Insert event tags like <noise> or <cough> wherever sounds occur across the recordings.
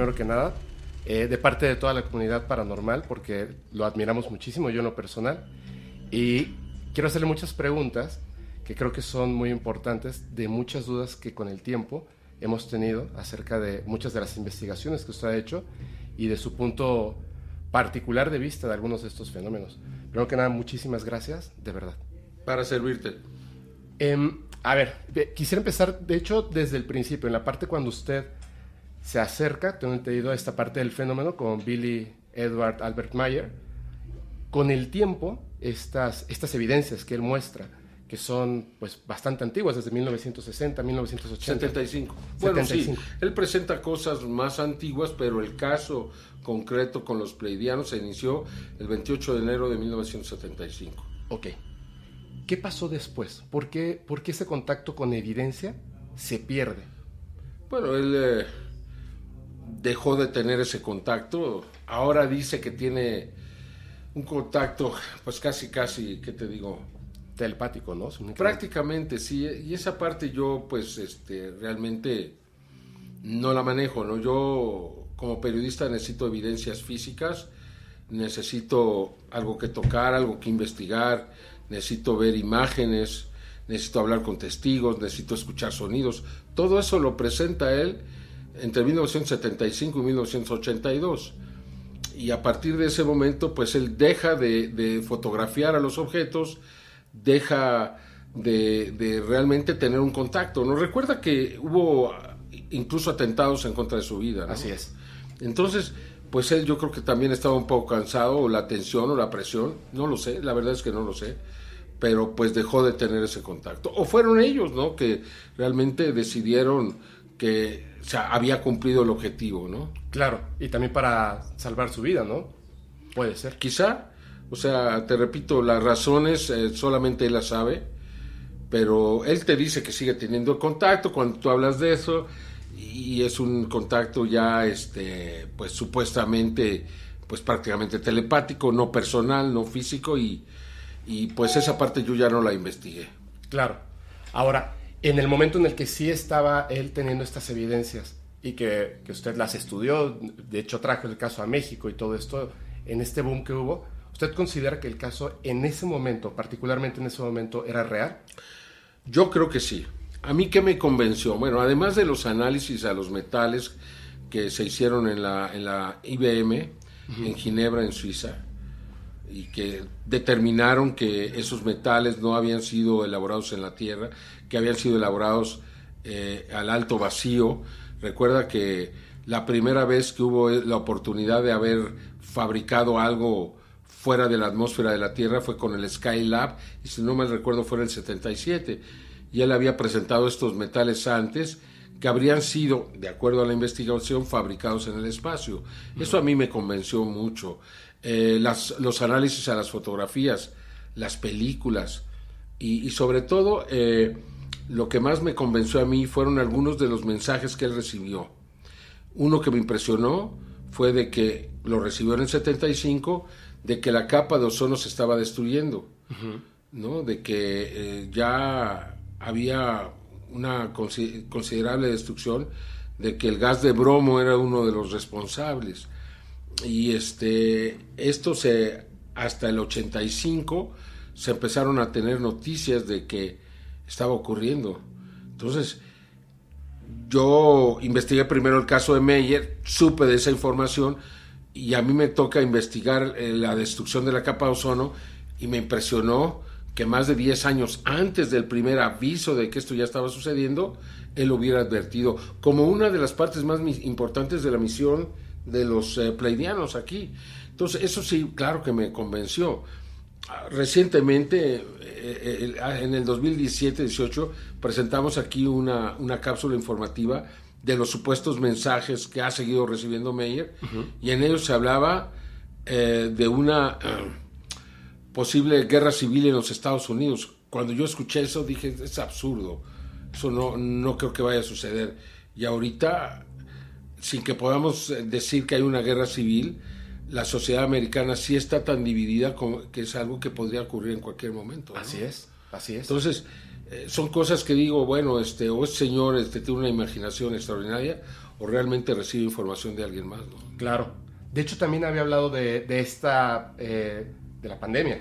primero que nada, eh, de parte de toda la comunidad paranormal, porque lo admiramos muchísimo, yo en lo personal. Y quiero hacerle muchas preguntas que creo que son muy importantes, de muchas dudas que con el tiempo hemos tenido acerca de muchas de las investigaciones que usted ha hecho y de su punto particular de vista de algunos de estos fenómenos. Primero que nada, muchísimas gracias, de verdad. Para servirte. Em, a ver, quisiera empezar, de hecho, desde el principio, en la parte cuando usted se acerca, tengo entendido, a esta parte del fenómeno con Billy Edward Albert Mayer. Con el tiempo, estas, estas evidencias que él muestra, que son pues bastante antiguas, desde 1960, 1980. 75. Bueno, sí, él presenta cosas más antiguas, pero el caso concreto con los pleidianos se inició el 28 de enero de 1975. Ok. ¿Qué pasó después? ¿Por qué, por qué ese contacto con evidencia se pierde? Bueno, él eh, dejó de tener ese contacto. Ahora dice que tiene un contacto, pues casi, casi, ¿qué te digo? telepático, ¿no? Prácticamente, sí. Y esa parte yo, pues, este, realmente no la manejo, ¿no? Yo, como periodista, necesito evidencias físicas, necesito algo que tocar, algo que investigar, necesito ver imágenes, necesito hablar con testigos, necesito escuchar sonidos. Todo eso lo presenta él entre 1975 y 1982. Y a partir de ese momento, pues él deja de, de fotografiar a los objetos, deja de, realmente tener un contacto. Nos recuerda que hubo incluso atentados en contra de su vida. Así es. Entonces, pues él yo creo que también estaba un poco cansado, o la tensión o la presión, no lo sé, la verdad es que no lo sé, pero pues dejó de tener ese contacto. O fueron ellos, ¿no? Que realmente decidieron que o sea, había cumplido el objetivo, ¿no? Claro, y también para salvar su vida, ¿no? Puede ser. Quizá, o sea, te repito, las razones eh, solamente él las sabe, pero él te dice que sigue teniendo contacto cuando tú hablas de eso y es un contacto ya, este, pues supuestamente, pues prácticamente telepático, no personal, no físico y, y pues esa parte yo ya no la investigué. Claro. Ahora, en el momento en el que sí estaba él teniendo estas evidencias y que, que usted las estudió, de hecho trajo el caso a México y todo esto, en este boom que hubo, ¿Usted considera que el caso en ese momento, particularmente en ese momento, era real? Yo creo que sí. ¿A mí qué me convenció? Bueno, además de los análisis a los metales que se hicieron en la, en la IBM, en Ginebra, en Suiza, y que determinaron que esos metales no habían sido elaborados en la Tierra, que habían sido elaborados eh, al alto vacío. Recuerda que la primera vez que hubo la oportunidad de haber fabricado algo fuera de la atmósfera de la Tierra fue con el Skylab, y si no me recuerdo fue en el 77. Y él había presentado estos metales antes que habrían sido, de acuerdo a la investigación, fabricados en el espacio. Eso a mí me convenció mucho. Eh, las, los análisis a las fotografías, las películas y, sobre todo eh, lo que más me convenció a mí fueron algunos de los mensajes que él recibió. Uno que me impresionó fue de que lo recibió en el 75 de que la capa de ozono se estaba destruyendo, ¿no? De que eh, ya había una considerable destrucción, de que el gas de bromo era uno de los responsables. Y este, esto se, hasta el 85 se empezaron a tener noticias de que estaba ocurriendo. Entonces, yo investigué primero el caso de Meyer, supe de esa información, y a mí me toca investigar eh, la destrucción de la capa de ozono y me impresionó que más de 10 años antes del primer aviso de que esto ya estaba sucediendo, él hubiera advertido como una de las partes más importantes de la misión de los eh, pleidianos aquí. Entonces, eso sí, claro que me convenció. Recientemente, eh, en el 2017-18, presentamos aquí una, una cápsula informativa de los supuestos mensajes que ha seguido recibiendo Meyer, y en ellos se hablaba eh, de una eh, posible guerra civil en los Estados Unidos. Cuando yo escuché eso dije, es absurdo, eso no, no creo que vaya a suceder. Y ahorita, sin que podamos eh, decir que hay una guerra civil, la sociedad americana sí está tan dividida como que es algo que podría ocurrir en cualquier momento. Así es, así es. Entonces, eh, son cosas que digo, bueno, este, o este señor este, tiene una imaginación extraordinaria, o realmente recibe información de alguien más. ¿no? Claro. De hecho, también había hablado de, de esta, eh, de la pandemia.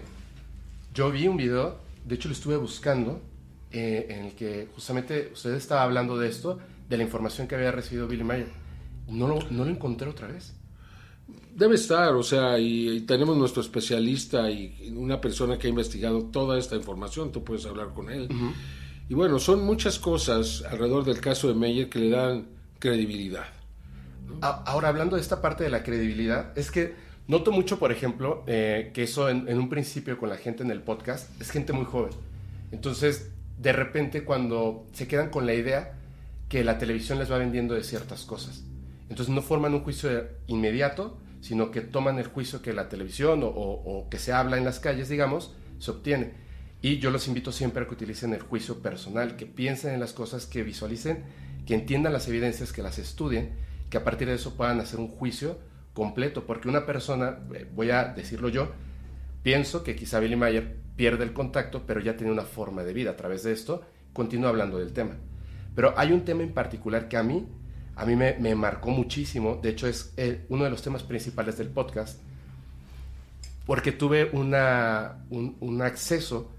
Yo vi un video, de hecho lo estuve buscando, eh, en el que justamente usted estaba hablando de esto, de la información que había recibido Billy Mayer. No lo, no lo encontré otra vez. Debe estar, o sea, y, y, tenemos nuestro especialista y una persona que ha investigado toda esta información, tú puedes hablar con él. Uh -huh. Y bueno, son muchas cosas alrededor del caso de Meyer que le dan credibilidad. ¿no? Ahora, hablando de esta parte de la credibilidad, es que noto mucho, por ejemplo, eh, que eso en, en un principio con la gente en el podcast es gente muy joven. Entonces, de repente, cuando se quedan con la idea que la televisión les va vendiendo de ciertas cosas. Entonces no forman un juicio inmediato, sino que toman el juicio que la televisión o, que se habla en las calles, digamos, se obtiene. Y yo los invito siempre a que utilicen el juicio personal, que piensen en las cosas, que visualicen, que entiendan las evidencias, que las estudien, que a partir de eso puedan hacer un juicio completo, porque una persona, eh, voy a decirlo yo, pienso que quizá Billy Mayer pierde el contacto, pero ya tiene una forma de vida a través de esto, continúa hablando del tema. Pero hay un tema en particular que a mí, a mí me, marcó muchísimo, de hecho es uno de los temas principales del podcast, porque tuve un, acceso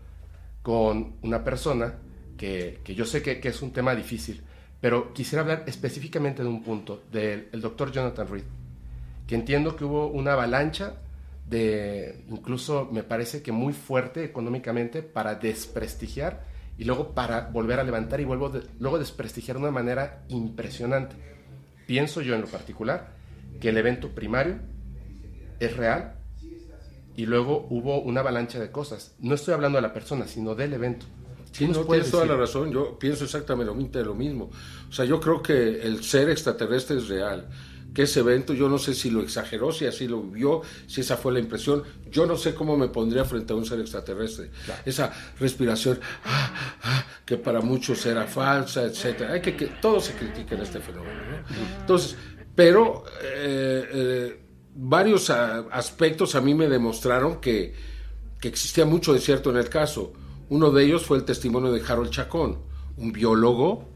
con una persona que, yo sé que, es un tema difícil, pero quisiera hablar específicamente de un punto, del el doctor Jonathan Reed, que entiendo que hubo una avalancha de, incluso me parece que muy fuerte económicamente, para desprestigiar y luego para volver a levantar y vuelvo de, luego desprestigiar de una manera impresionante. Pienso yo en lo particular que el evento primario es real y luego hubo una avalancha de cosas. No estoy hablando de la persona, sino del evento. Sí, no tienes toda la razón. Yo pienso exactamente lo mismo. O sea, yo creo que el ser extraterrestre es real que ese evento, yo no sé si lo exageró, si así lo vio, si esa fue la impresión, yo no sé cómo me pondría frente a un ser extraterrestre. Claro. Esa respiración, ah, ah, que para muchos era falsa, etcétera. Hay que, que todo se critica en este fenómeno. ¿no? Entonces, pero eh, eh, varios a, aspectos a mí me demostraron que, que existía mucho de cierto en el caso. Uno de ellos fue el testimonio de Harold Chacón, un biólogo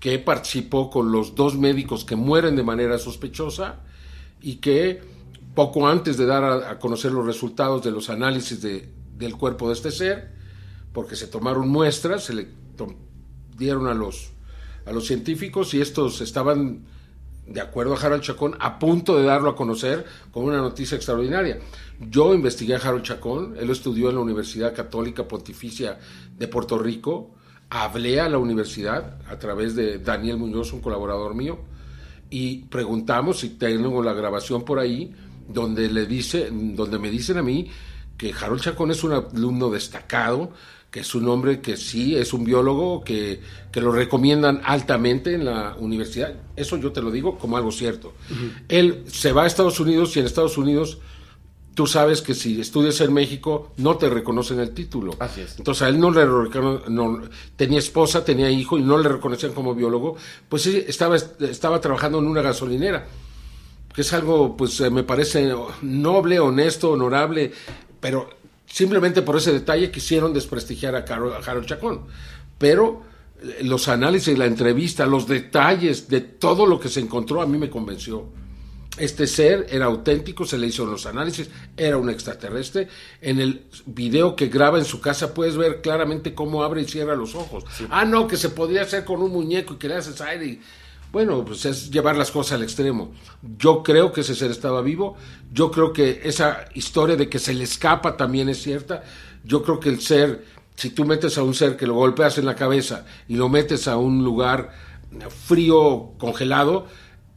que participó con los dos médicos que mueren de manera sospechosa y que poco antes de dar a, conocer los resultados de los análisis de, del cuerpo de este ser, porque se tomaron muestras, se le dieron a los, a los científicos y estos estaban, de acuerdo a Harold Chacón, a punto de darlo a conocer con una noticia extraordinaria. Yo investigué a Harold Chacón, él estudió en la Universidad Católica Pontificia de Puerto Rico, hablé a la universidad a través de Daniel Muñoz, un colaborador mío, y preguntamos si tengo la grabación por ahí, donde, le dice, donde me dicen a mí que Harold Chacón es un alumno destacado, que es un hombre que sí es un biólogo, que, que lo recomiendan altamente en la universidad. Eso yo te lo digo como algo cierto. Uh -huh. Él se va a Estados Unidos y en Estados Unidos tú sabes que si estudias en México no te reconocen el título. Así es. Entonces a él no le no, tenía esposa, tenía hijo y no le reconocían como biólogo, pues sí, estaba, estaba trabajando en una gasolinera, que es algo, pues me parece noble, honesto, honorable, pero simplemente por ese detalle quisieron desprestigiar a, Carol, a Harold Chacón. Pero los análisis, la entrevista, los detalles de todo lo que se encontró a mí me convenció este ser era auténtico, se le hizo los análisis, era un extraterrestre. En el video que graba en su casa puedes ver claramente cómo abre y cierra los ojos. Sí. Ah, no, que se podría hacer con un muñeco y que le haces aire. Y... Bueno, pues es llevar las cosas al extremo. Yo creo que ese ser estaba vivo. Yo creo que esa historia de que se le escapa también es cierta. Yo creo que el ser, si tú metes a un ser que lo golpeas en la cabeza y lo metes a un lugar frío, congelado,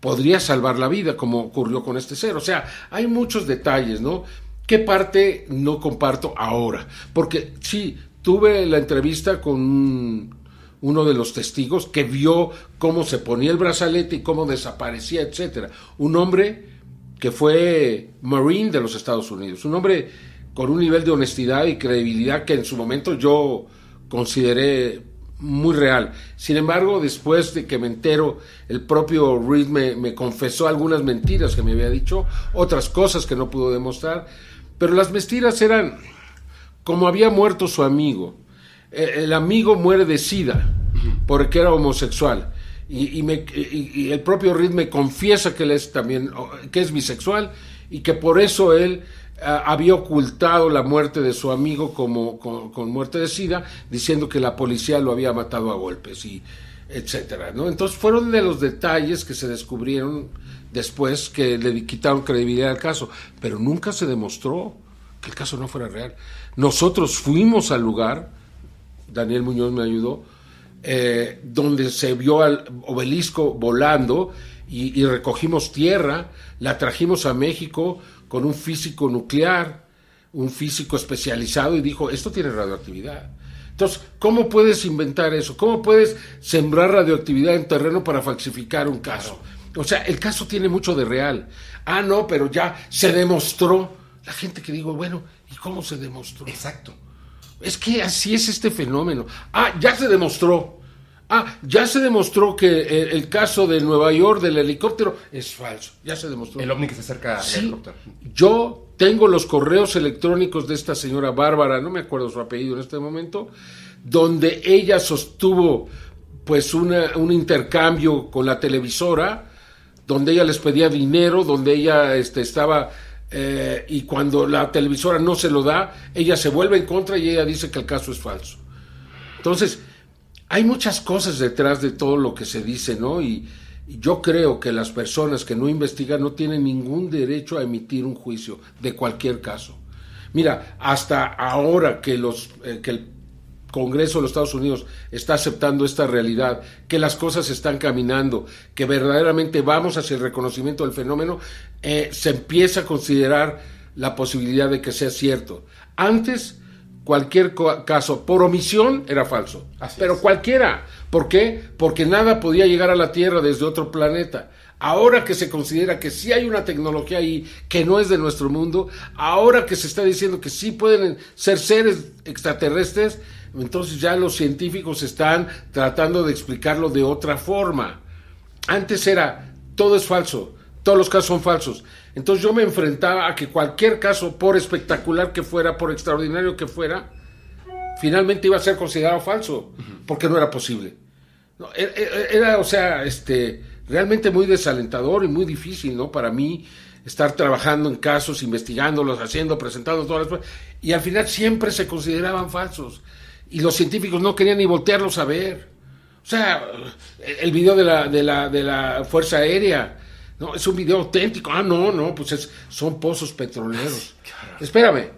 podría salvar la vida, como ocurrió con este ser. O sea, hay muchos detalles, ¿no? ¿Qué parte no comparto ahora? Porque sí, tuve la entrevista con uno de los testigos que vio cómo se ponía el brazalete y cómo desaparecía, etcétera. Un hombre que fue Marine de los Estados Unidos, un hombre con un nivel de honestidad y credibilidad que en su momento yo consideré muy real. Sin embargo, después de que me entero, el propio Reed me, confesó algunas mentiras que me había dicho, otras cosas que no pudo demostrar, pero las mentiras eran como había muerto su amigo. El amigo muere de sida porque era homosexual y, el propio Reed me confiesa que él es también, que es bisexual y que por eso él había ocultado la muerte de su amigo como con, muerte de sida, diciendo que la policía lo había matado a golpes y etcétera, ¿no? Entonces fueron de los detalles que se descubrieron después que le quitaron credibilidad al caso, pero nunca se demostró que el caso no fuera real. Nosotros fuimos al lugar, Daniel Muñoz me ayudó, eh, donde se vio al obelisco volando y, recogimos tierra, la trajimos a México con un físico nuclear, un físico especializado y dijo, esto tiene radioactividad. Entonces, ¿cómo puedes inventar eso? ¿Cómo puedes sembrar radioactividad en terreno para falsificar un caso? O sea, el caso tiene mucho de real. Ah, no, pero ya se demostró. La gente que digo, bueno, ¿y cómo se demostró? Exacto. Es que así es este fenómeno. Ah, ya se demostró. Ah, ya se demostró que el, caso de Nueva York del helicóptero es falso. Ya se demostró. El ovni que se acerca al helicóptero. Yo tengo los correos electrónicos de esta señora Bárbara, no me acuerdo su apellido en este momento, donde ella sostuvo pues una, un intercambio con la televisora, donde ella les pedía dinero, donde ella este, estaba eh, y cuando la televisora no se lo da, ella se vuelve en contra y ella dice que el caso es falso. Entonces, hay muchas cosas detrás de todo lo que se dice, ¿no? Y, yo creo que las personas que no investigan no tienen ningún derecho a emitir un juicio de cualquier caso. Mira, hasta ahora que, los, eh, que el Congreso de los Estados Unidos está aceptando esta realidad, que las cosas están caminando, que verdaderamente vamos hacia el reconocimiento del fenómeno, eh, se empieza a considerar la posibilidad de que sea cierto. Antes, cualquier caso por omisión era falso, pero cualquiera. ¿Por qué? Porque nada podía llegar a la Tierra desde otro planeta. Ahora que se considera que sí hay una tecnología ahí que no es de nuestro mundo, ahora que se está diciendo que sí pueden ser seres extraterrestres, entonces ya los científicos están tratando de explicarlo de otra forma. Antes era, todo es falso, todos los casos son falsos. Entonces yo me enfrentaba a que cualquier caso, por espectacular que fuera, por extraordinario que fuera, finalmente iba a ser considerado falso, porque no era posible. E, e, era, o sea, este, realmente muy desalentador y muy difícil, ¿no? Para mí estar trabajando en casos, investigándolos, haciendo, presentando todas las cosas, y al final siempre se consideraban falsos y los científicos no querían ni voltearlos a ver. O sea, el video de la, de la, de la Fuerza Aérea, no, es un video auténtico. Ah, no, no, pues es, son pozos petroleros. Espérame,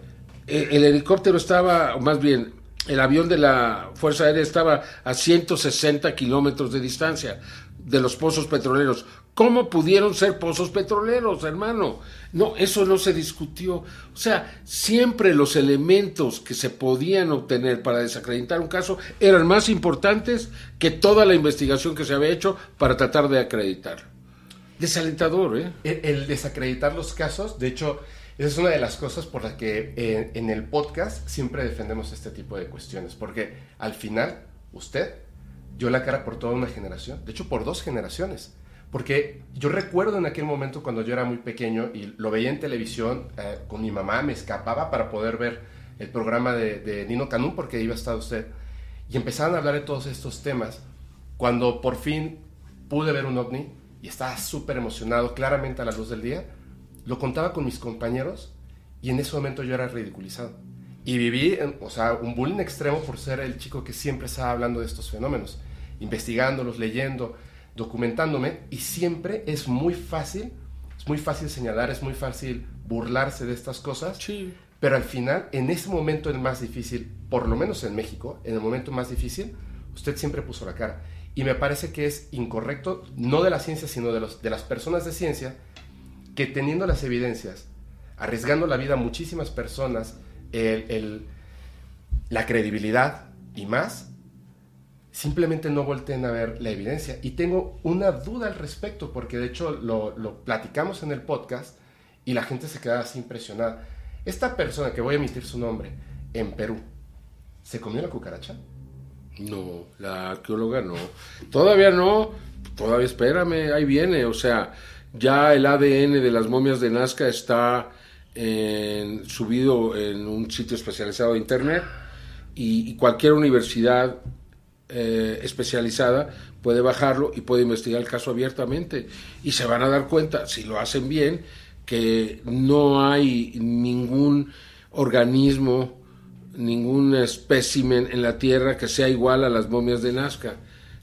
el, el helicóptero estaba, o más bien, el avión de la Fuerza Aérea estaba a 160 kilómetros de distancia de los pozos petroleros. ¿Cómo pudieron ser pozos petroleros, hermano? No, eso no se discutió. O sea, siempre los elementos que se podían obtener para desacreditar un caso eran más importantes que toda la investigación que se había hecho para tratar de acreditar. Desalentador, ¿eh? El, desacreditar los casos, de hecho, esa es una de las cosas por las que eh, en el podcast siempre defendemos este tipo de cuestiones, porque al final, usted dio la cara por toda una generación, de hecho por dos generaciones. Porque yo recuerdo en aquel momento cuando yo era muy pequeño y lo veía en televisión eh, con mi mamá, me escapaba para poder ver el programa de, Nino Canún porque iba a estar usted. Y empezaban a hablar de todos estos temas. Cuando por fin pude ver un ovni y estaba súper emocionado, claramente a la luz del día, lo contaba con mis compañeros y en ese momento yo era ridiculizado. Y viví, o sea, un bullying extremo por ser el chico que siempre estaba hablando de estos fenómenos, investigándolos, leyendo, documentándome, y siempre es muy fácil, es muy fácil señalar, es muy fácil burlarse de estas cosas, sí. pero al final, en ese momento el más difícil, por lo menos en México, en el momento más difícil, usted siempre puso la cara. Y me parece que es incorrecto, no de la ciencia, sino de, los, de las personas de ciencia, que teniendo las evidencias, arriesgando la vida a muchísimas personas, el, la credibilidad y más, simplemente no volteen a ver la evidencia. Y tengo una duda al respecto, porque de hecho lo, lo platicamos en el podcast y la gente se queda así impresionada. Esta persona, que voy a emitir su nombre, en Perú, ¿se comió la cucaracha? No, la arqueóloga no. Todavía no, todavía espérame, ahí viene. O sea, ya el ADN de las momias de Nazca está en, subido en un sitio especializado de Internet y, cualquier universidad eh, especializada puede bajarlo y puede investigar el caso abiertamente. Y se van a dar cuenta, si lo hacen bien, que no hay ningún organismo, ningún espécimen en la Tierra que sea igual a las momias de Nazca.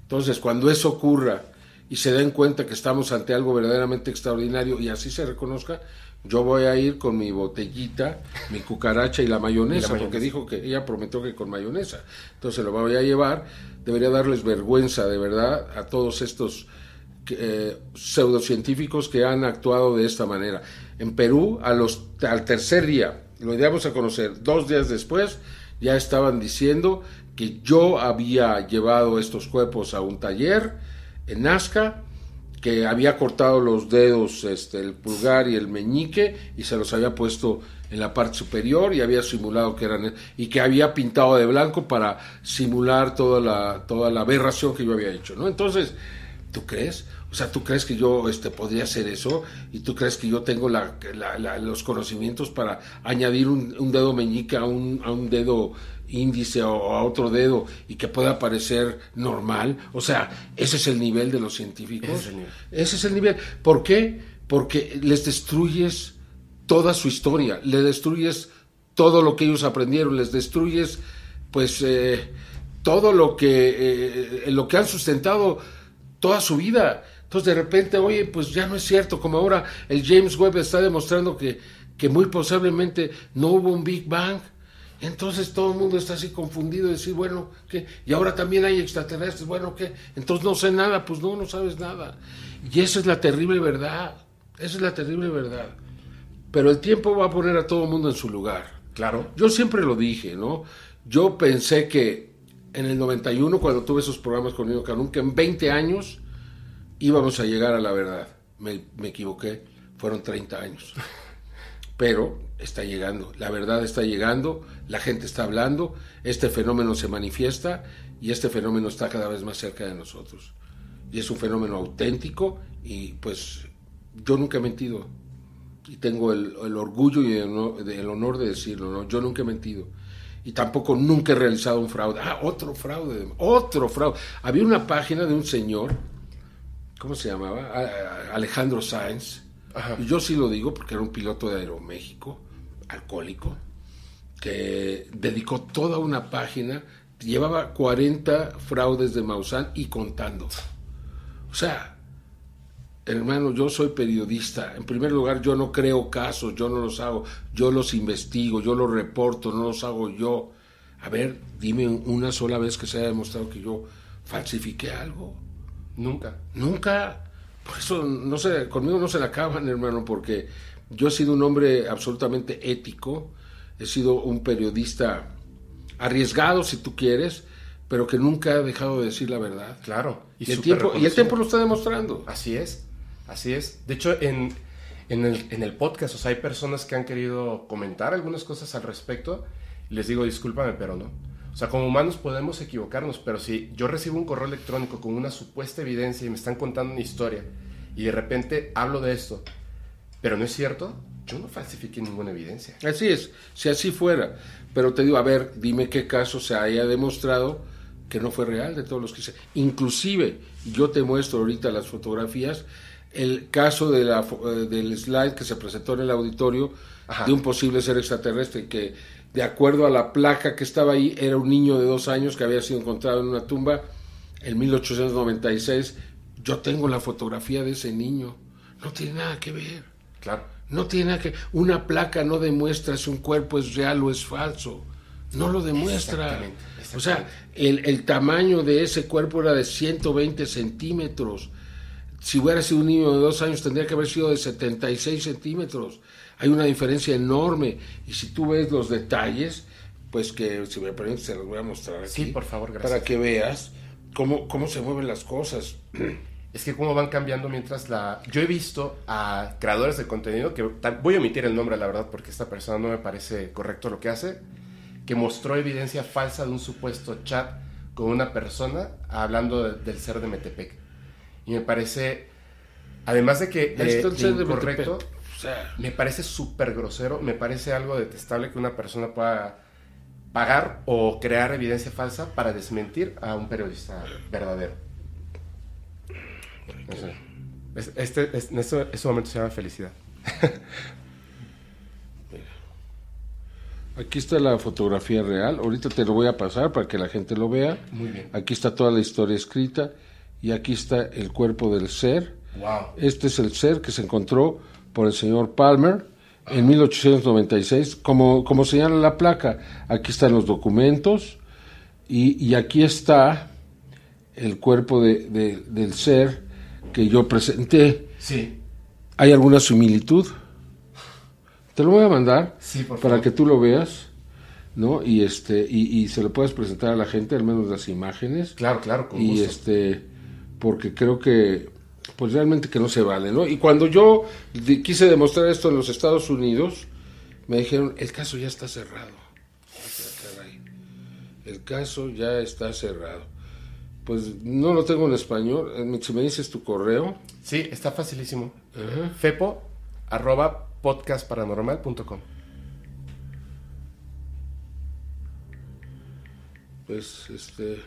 Entonces, cuando eso ocurra y se den cuenta que estamos ante algo verdaderamente extraordinario y así se reconozca, yo voy a ir con mi botellita, mi cucaracha y la mayonesa, porque dijo que ella prometió que con mayonesa. Entonces lo voy a llevar. Debería darles vergüenza, de verdad, a todos estos eh, pseudocientíficos que han actuado de esta manera. En Perú, a los, al tercer día, lo íbamos a conocer dos días después, ya estaban diciendo que yo había llevado estos cuerpos a un taller en Nazca, que había cortado los dedos, este, el pulgar y el meñique, y se los había puesto en la parte superior y había simulado que eran y que había pintado de blanco para simular toda la toda la aberración que yo había hecho, ¿no? Entonces, ¿tú crees? O sea, ¿tú crees que yo este, podría hacer eso? ¿Y tú crees que yo tengo la, los conocimientos para añadir un, dedo meñique a un, a un dedo índice o a otro dedo y que pueda parecer normal? O sea, ese es el nivel de los científicos. Ese es el nivel. Ese es el nivel. ¿Por qué? Porque les destruyes toda su historia, le destruyes todo lo que ellos aprendieron, les destruyes pues eh, todo lo que, eh, lo que han sustentado toda su vida. Entonces de repente, oye, pues ya no es cierto, como ahora el James Webb está demostrando que, que muy posiblemente no hubo un Big Bang. Entonces todo el mundo está así confundido de decir, bueno, ¿qué? Y ahora también hay extraterrestres, bueno, ¿qué? Entonces no sé nada, pues no, no sabes nada. Y esa es la terrible verdad, esa es la terrible verdad. Pero el tiempo va a poner a todo el mundo en su lugar. Claro. Yo siempre lo dije, ¿no? Yo pensé que en el 91, cuando tuve esos programas con Nino Canún, que en 20 años íbamos a llegar a la verdad. Me, equivoqué, fueron 30 años. Pero está llegando, la verdad está llegando, la gente está hablando, este fenómeno se manifiesta y este fenómeno está cada vez más cerca de nosotros. Y es un fenómeno auténtico y pues yo nunca he mentido y tengo el, orgullo y el honor, de decirlo, ¿no? yo nunca he mentido y tampoco nunca he realizado un fraude. Ah, otro fraude, otro fraude. Había una página de un señor ¿cómo se llamaba? Alejandro Sáenz. Y yo sí lo digo porque era un piloto de Aeroméxico, alcohólico, que dedicó toda una página, llevaba 40 fraudes de Maussan y contando. O sea, hermano, yo soy periodista. En primer lugar, yo no creo casos, yo no los hago, yo los investigo, yo los reporto, no los hago yo. A ver, dime una sola vez que se haya demostrado que yo falsifiqué algo. Nunca. Nunca. Por eso, no sé, conmigo no se la acaban, hermano, porque yo he sido un hombre absolutamente ético, he sido un periodista arriesgado, si tú quieres, pero que nunca ha dejado de decir la verdad. Claro. Y, el, tiempo, y el tiempo lo está demostrando. Así es, así es. De hecho, en, en, el, en el podcast, o sea, hay personas que han querido comentar algunas cosas al respecto. Les digo, discúlpame, pero no. O sea, como humanos podemos equivocarnos, pero si yo recibo un correo electrónico con una supuesta evidencia y me están contando una historia y de repente hablo de esto, pero no es cierto, yo no falsifiqué ninguna evidencia. Así es, si así fuera. Pero te digo, a ver, dime qué caso se haya demostrado que no fue real de todos los que se... Inclusive, yo te muestro ahorita las fotografías, el caso de la, eh, del slide que se presentó en el auditorio de un posible ser extraterrestre que de acuerdo a la placa que estaba ahí, era un niño de dos años que había sido encontrado en una tumba en 1896. Yo tengo la fotografía de ese niño. No tiene nada que ver. Claro. No tiene nada que Una placa no demuestra si un cuerpo es real o es falso. No lo demuestra. O sea, el, el tamaño de ese cuerpo era de 120 centímetros. Si hubiera sido un niño de dos años, tendría que haber sido de 76 centímetros hay una diferencia enorme. Y si tú ves los detalles, pues que si me permites se los voy a mostrar aquí. Sí, por favor, gracias. Para que veas cómo, cómo se mueven las cosas. <clears throat> Es que cómo van cambiando mientras la... Yo he visto a creadores de contenido, que voy a omitir el nombre, la verdad, porque esta persona no me parece correcto lo que hace, que mostró evidencia falsa de un supuesto chat con una persona hablando del ser de Metepec. Y me parece, además de que, eh, incorrecto, me parece súper grosero, me parece algo detestable que una persona pueda pagar o crear evidencia falsa para desmentir a un periodista verdadero. No sé. Es- Este, este, este momento se llama felicidad. <laughs> Aquí está la fotografía real. Ahorita te lo voy a pasar para que la gente lo vea. Muy bien. Aquí está toda la historia escrita y aquí está el cuerpo del ser. Wow. Este es el ser que se encontró por el señor Palmer en 1896. Como, como señala la placa, aquí están los documentos y, y aquí está el cuerpo de- de- del ser que yo presenté. Sí. ¿Hay alguna similitud? Te lo voy a mandar Sí, por para que tú lo veas, ¿no? Y este y, y se lo puedas presentar a la gente, al menos las imágenes. Claro, claro, con y gusto. este porque creo que pues realmente que no se vale, ¿no? Y cuando yo quise demostrar esto en los Estados Unidos, me dijeron, "El caso ya está cerrado." Dije, "Ah, caray, El caso ya está cerrado. Pues no lo tengo en español. Eh, Si me dices tu correo, Sí, está facilísimo. Fepo arroba podcastparanormal.com. pues este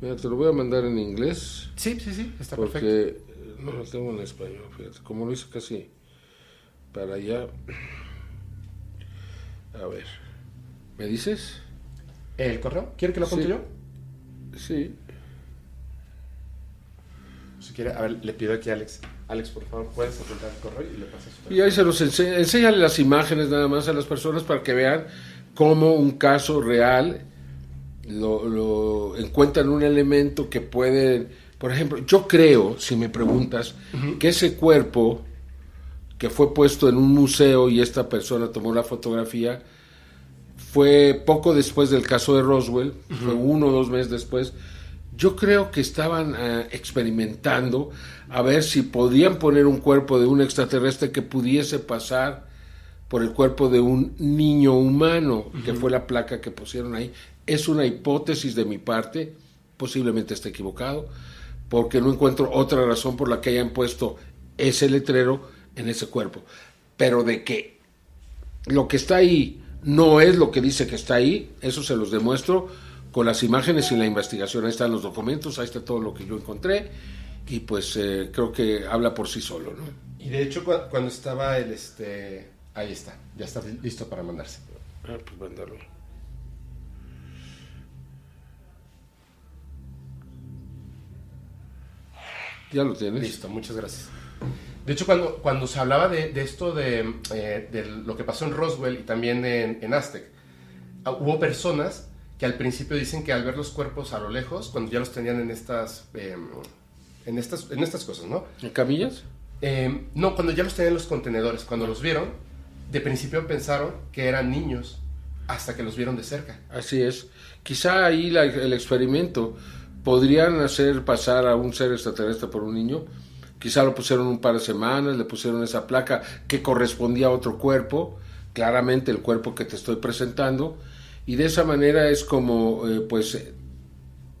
mira, te lo voy a mandar en inglés. Sí, sí, sí, está perfecto. Porque eh, no lo tengo en español, fíjate, como lo hice casi para allá. A ver, ¿me dices? ¿El correo? ¿Quiere que lo apunte Sí. yo? Sí. Si quiere, a ver, le pido aquí a Alex. Alex, por favor, puedes apuntar el correo y le pasas Y ahí se los enseña, enséñale las imágenes nada más a las personas para que vean cómo un caso real lo, lo encuentran un elemento que puede, por ejemplo, yo creo, si me preguntas, que ese cuerpo que fue puesto en un museo y esta persona tomó la fotografía, fue poco después del caso de Roswell, fue uno o dos meses después. Yo creo que estaban eh, experimentando a ver si podían poner un cuerpo de un extraterrestre que pudiese pasar por el cuerpo de un niño humano, que fue la placa que pusieron ahí. Es una hipótesis de mi parte, posiblemente esté equivocado, porque no encuentro otra razón por la que hayan puesto ese letrero en ese cuerpo. Pero de que lo que está ahí no es lo que dice que está ahí, eso se los demuestro con las imágenes y la investigación. Ahí están los documentos, ahí está todo lo que yo encontré y pues eh, creo que habla por sí solo, ¿no? Y de hecho, cu- cuando estaba el este. Ahí está, ya está listo para mandarse. Ah, pues mándalo. ¿Ya lo tienes? Listo, muchas gracias. De hecho, cuando, cuando se hablaba de, de esto de, eh, de lo que pasó en Roswell y también en, en Aztec, ah, hubo personas que al principio dicen que al ver los cuerpos a lo lejos, cuando ya los tenían en estas, eh, en estas, en estas cosas, ¿no? ¿En camillas? Eh, no, cuando ya los tenían en los contenedores, cuando los vieron, de principio pensaron que eran niños hasta que los vieron de cerca. Así es. Quizá ahí la- el experimento podrían hacer pasar a un ser extraterrestre por un niño. Quizá lo pusieron un par de semanas, le pusieron esa placa que correspondía a otro cuerpo, claramente el cuerpo que te estoy presentando, y de esa manera es como, eh, pues,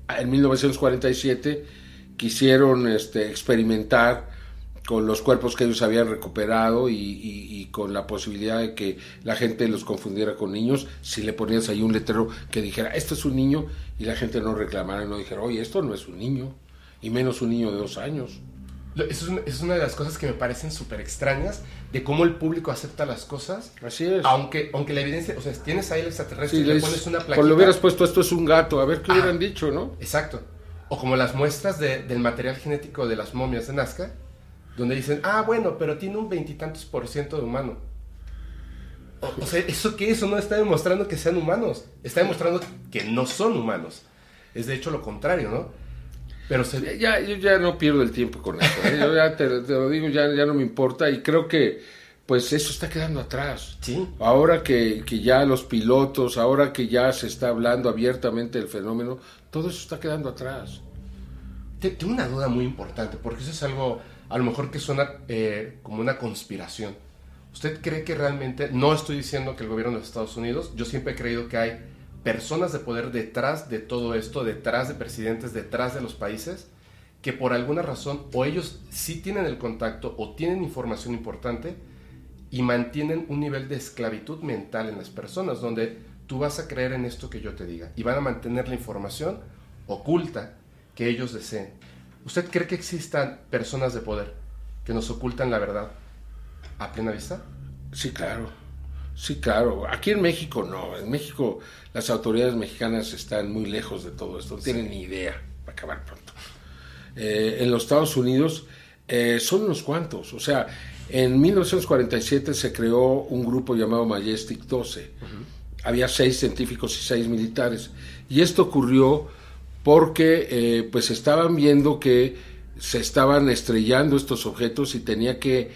en 1947 quisieron este, experimentar con los cuerpos que ellos habían recuperado y, y- y con la posibilidad de que la gente los confundiera con niños, si le ponías ahí un letrero que dijera, esto es un niño, y la gente no reclamara y no dijera, oye, esto no es un niño, y menos un niño de dos años. Eso es, una- de las cosas que me parecen súper extrañas de cómo el público acepta las cosas. Así es. Aunque, aunque la evidencia, o sea, tienes ahí el extraterrestre Sí, y le pones una plaquita. cuando hubieras puesto esto es un gato, a ver qué Ah. hubieran dicho, ¿no? Exacto. O como las muestras de- del material genético de las momias de Nazca, donde dicen, ah, bueno, pero tiene un veintitantos por ciento de humano. O, o sea, ¿eso qué? Eso no está demostrando que sean humanos. Está demostrando que no son humanos. Es de hecho lo contrario, ¿no? Pero se, Ya, yo ya no pierdo el tiempo con eso. ¿eh? Yo ya te, te lo digo, ya, ya no me importa y creo que pues eso está quedando atrás. Sí. Ahora que, que ya los pilotos, ahora que ya se está hablando abiertamente del fenómeno, todo eso está quedando atrás. Te- Tengo una duda muy importante, porque eso es algo, a lo mejor que suena eh, como una conspiración. ¿Usted cree que realmente, no estoy diciendo que el gobierno de los Estados Unidos, yo siempre he creído que hay personas de poder detrás de todo esto, detrás de presidentes, detrás de los países, que por alguna razón o ellos sí tienen el contacto o tienen información importante y mantienen un nivel de esclavitud mental en las personas, donde tú vas a creer en esto que yo te diga y van a mantener la información oculta que ellos deseen. ¿Usted cree que existan personas de poder que nos ocultan la verdad a plena vista? Sí, claro. Sí, claro. Aquí en México no. En México las autoridades mexicanas están muy lejos de todo esto. No tienen ni idea. Va a acabar pronto. Eh, en los Estados Unidos eh, son unos cuantos. O sea, en 1947 se creó un grupo llamado Majestic 12. Había seis científicos y seis militares. Y esto ocurrió porque eh, pues estaban viendo que se estaban estrellando estos objetos y tenía que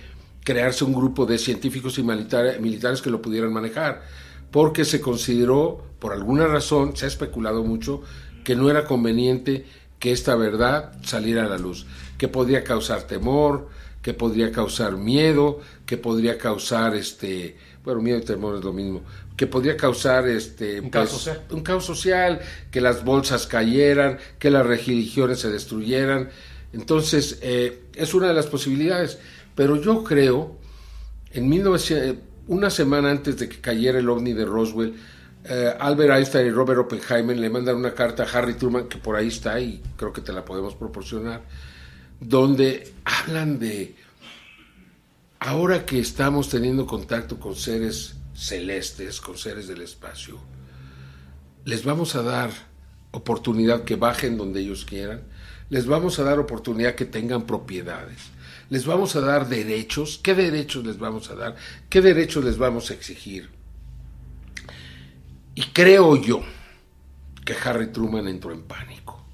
crearse un grupo de científicos y militares que lo pudieran manejar, porque se consideró, por alguna razón, se ha especulado mucho, que no era conveniente que esta verdad saliera a la luz, que podría causar temor, que podría causar miedo, que podría causar este, bueno, miedo y temor es lo mismo, que podría causar este un caos, pues, social. un caos social, que las bolsas cayeran, que las religiones se destruyeran. Entonces, eh, es una de las posibilidades. Pero yo creo, en 1900, una semana antes de que cayera el ovni de Roswell, eh, Albert Einstein y Robert Oppenheimer le mandan una carta a Harry Truman, que por ahí está y creo que te la podemos proporcionar, donde hablan de, ahora que estamos teniendo contacto con seres celestes, con seres del espacio, les vamos a dar oportunidad que bajen donde ellos quieran, les vamos a dar oportunidad que tengan propiedades, les vamos a dar derechos, ¿qué derechos les vamos a dar? ¿Qué derechos les vamos a exigir? Y creo yo que Harry Truman entró en pánico.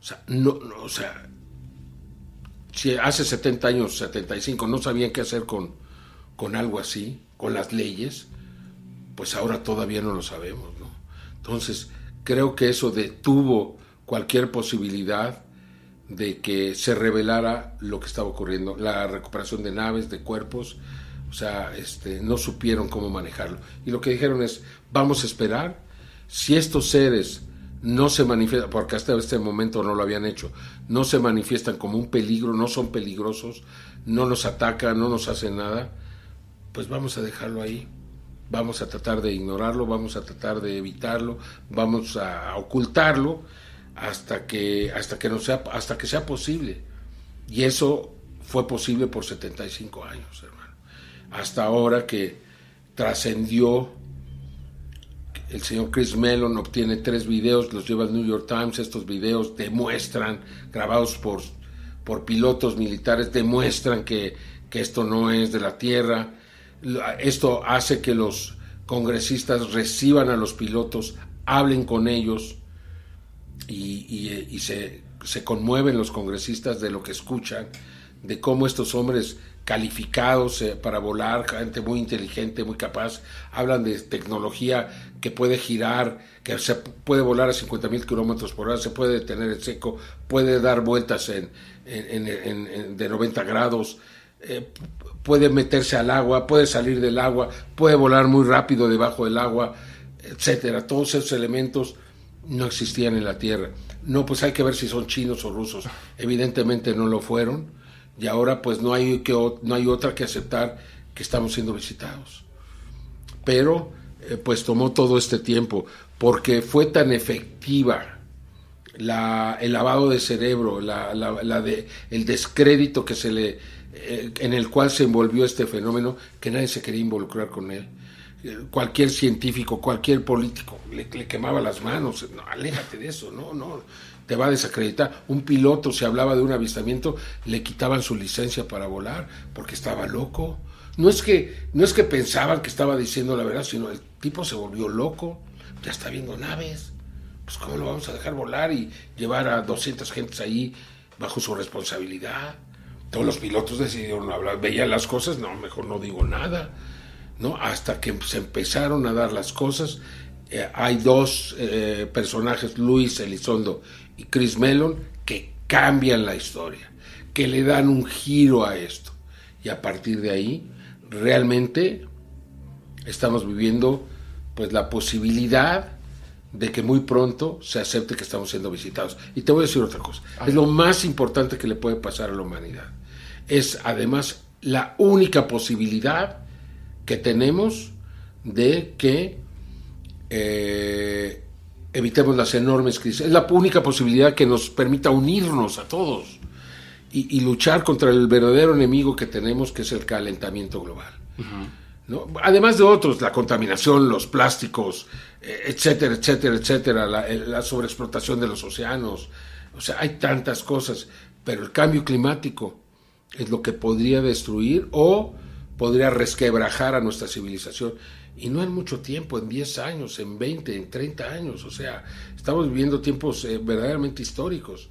O sea, no, no, o sea, si hace 70 años, 75, no sabían qué hacer con, con algo así, con las leyes, pues ahora todavía no lo sabemos. Entonces, creo que eso detuvo cualquier posibilidad de que se revelara lo que estaba ocurriendo, la recuperación de naves, de cuerpos, o sea, este, no supieron cómo manejarlo. Y lo que dijeron es, vamos a esperar, si estos seres no se manifiestan, porque hasta este momento no lo habían hecho, no se manifiestan como un peligro, no son peligrosos, no nos atacan, no nos hacen nada, pues vamos a dejarlo ahí. Vamos a tratar de ignorarlo, vamos a tratar de evitarlo, vamos a ocultarlo hasta que hasta que no sea hasta que sea posible. Y eso fue posible por 75 años, hermano hasta ahora que trascendió. El señor Chris Mellon obtiene tres videos, los lleva al New York Times. Estos videos demuestran, grabados por, por pilotos militares, demuestran que, que esto no es de la Tierra. Esto hace que los congresistas reciban a los pilotos, hablen con ellos y, y, se, se, conmueven los congresistas de lo que escuchan, de cómo estos hombres calificados eh, para volar, gente muy inteligente, muy capaz. Hablan de tecnología que puede girar, que se puede volar a 50 mil kilómetros por hora, se puede detener en seco, puede dar vueltas en, de 90 grados, eh, puede meterse al agua, puede salir del agua, puede volar muy rápido debajo del agua, etcétera. Todos esos elementos no existían en la Tierra. No, pues hay que ver si son chinos o rusos. Evidentemente no lo fueron y ahora pues no hay, que, no hay otra que aceptar que estamos siendo visitados. Pero eh, pues tomó todo este tiempo porque fue tan efectiva la, el lavado de cerebro, la, la, de, el descrédito que se le, eh, en el cual se envolvió este fenómeno que nadie se quería involucrar con él. Eh, cualquier científico, cualquier político le, le quemaba las manos, no, aléjate de eso, no, no, te va a desacreditar. Un piloto, si hablaba de un avistamiento, le quitaban su licencia para volar porque estaba loco. No es que, no es que pensaban que estaba diciendo la verdad, sino el tipo se volvió loco. Ya está viendo naves. Pues cómo lo vamos a dejar volar y llevar a 200 gentes ahí bajo su responsabilidad. Todos los pilotos decidieron hablar, veían las cosas, no, mejor no digo nada. ¿no? Hasta que se empezaron a dar las cosas, eh, hay dos eh, personajes, Luis Elizondo y Chris Mellon que cambian la historia, que le dan un giro a esto. Y a partir de ahí, realmente estamos viviendo pues la posibilidad de que muy pronto se acepte que estamos siendo visitados. Y te voy a decir otra cosa, es lo más importante que le puede pasar a la humanidad. Es además la única posibilidad que tenemos de que eh, evitemos las enormes crisis. Es la única posibilidad que nos permita unirnos a todos y, luchar contra el verdadero enemigo que tenemos, que es el calentamiento global. Además de otros, la contaminación, los plásticos, eh, etcétera, etcétera, etcétera, la, la sobreexplotación de los océanos. O sea, hay tantas cosas, pero el cambio climático es lo que podría destruir o podría resquebrajar a nuestra civilización. Y no en mucho tiempo, en 10 años, en 20, en 30 años. O sea, estamos viviendo tiempos eh, verdaderamente históricos.